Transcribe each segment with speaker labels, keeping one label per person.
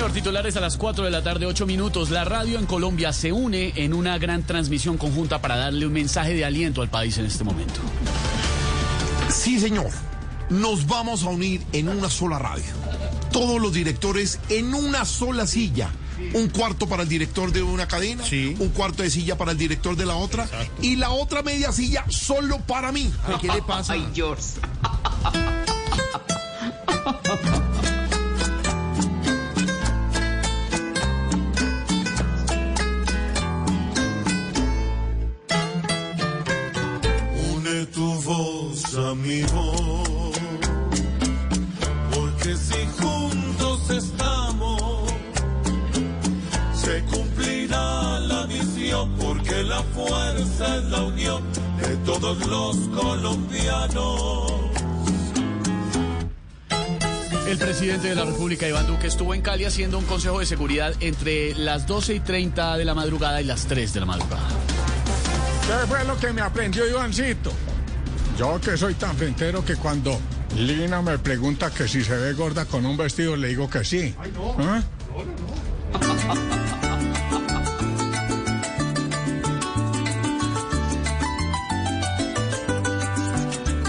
Speaker 1: señor, titulares a las 4 de la tarde, 8 minutos. La radio en Colombia se une en una gran transmisión conjunta para darle un mensaje de aliento al país en este momento.
Speaker 2: Sí, señor. Nos vamos a unir en una sola radio. Todos los directores en una sola silla. Un cuarto para el director de una cadena,
Speaker 3: Sí.
Speaker 2: un cuarto de silla para el director de la otra y la otra media silla solo para mí. ¿Qué le pasa?
Speaker 4: Ay, George.
Speaker 5: voz a mi voz, porque si juntos estamos, se cumplirá la misión, porque la fuerza es la unión de todos los colombianos.
Speaker 1: El presidente de la República, Iván Duque, estuvo en Cali haciendo un consejo de seguridad entre las 12 y 30 de la madrugada y las 3 de la madrugada.
Speaker 3: ¿Qué fue lo que me aprendió Ivancito? Yo que soy tan frentero que cuando Lina me pregunta que si se ve gorda con un vestido, le digo que sí. ¿Ah?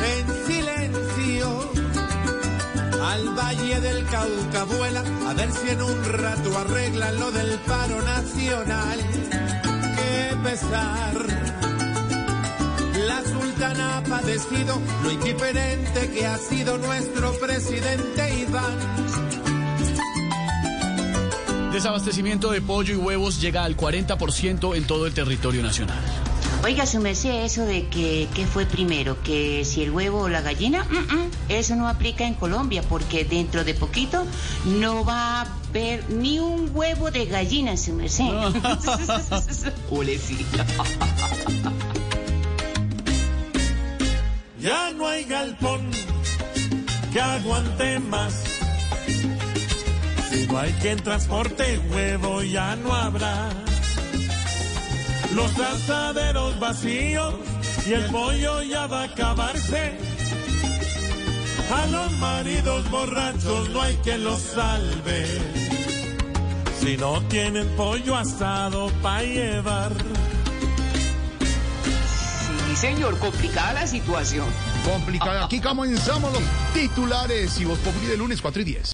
Speaker 5: en silencio al valle del Cauca vuela a ver si en un rato arreglan lo del paro nacional. Qué pesar. Padecido lo indiferente que ha sido nuestro presidente Iván.
Speaker 1: Desabastecimiento de pollo y huevos llega al 40% en todo el territorio nacional.
Speaker 4: Oiga, su merced, eso de que, ¿qué fue primero? ¿Que si el huevo o la gallina? Mm, mm, eso no aplica en Colombia porque dentro de poquito no va a haber ni un huevo de gallina, su merced. Pobrecita.
Speaker 5: Ya no hay galpón que aguante más. Si no hay quien transporte huevo, ya no habrá. Los asaderos vacíos y el pollo ya va a acabarse. A los maridos borrachos no hay quien los salve. Si no tienen pollo asado para llevar.
Speaker 4: Señor, complicada la situación.
Speaker 6: Complicada. Aquí comenzamos los titulares y vos Populi de lunes 4 y 10.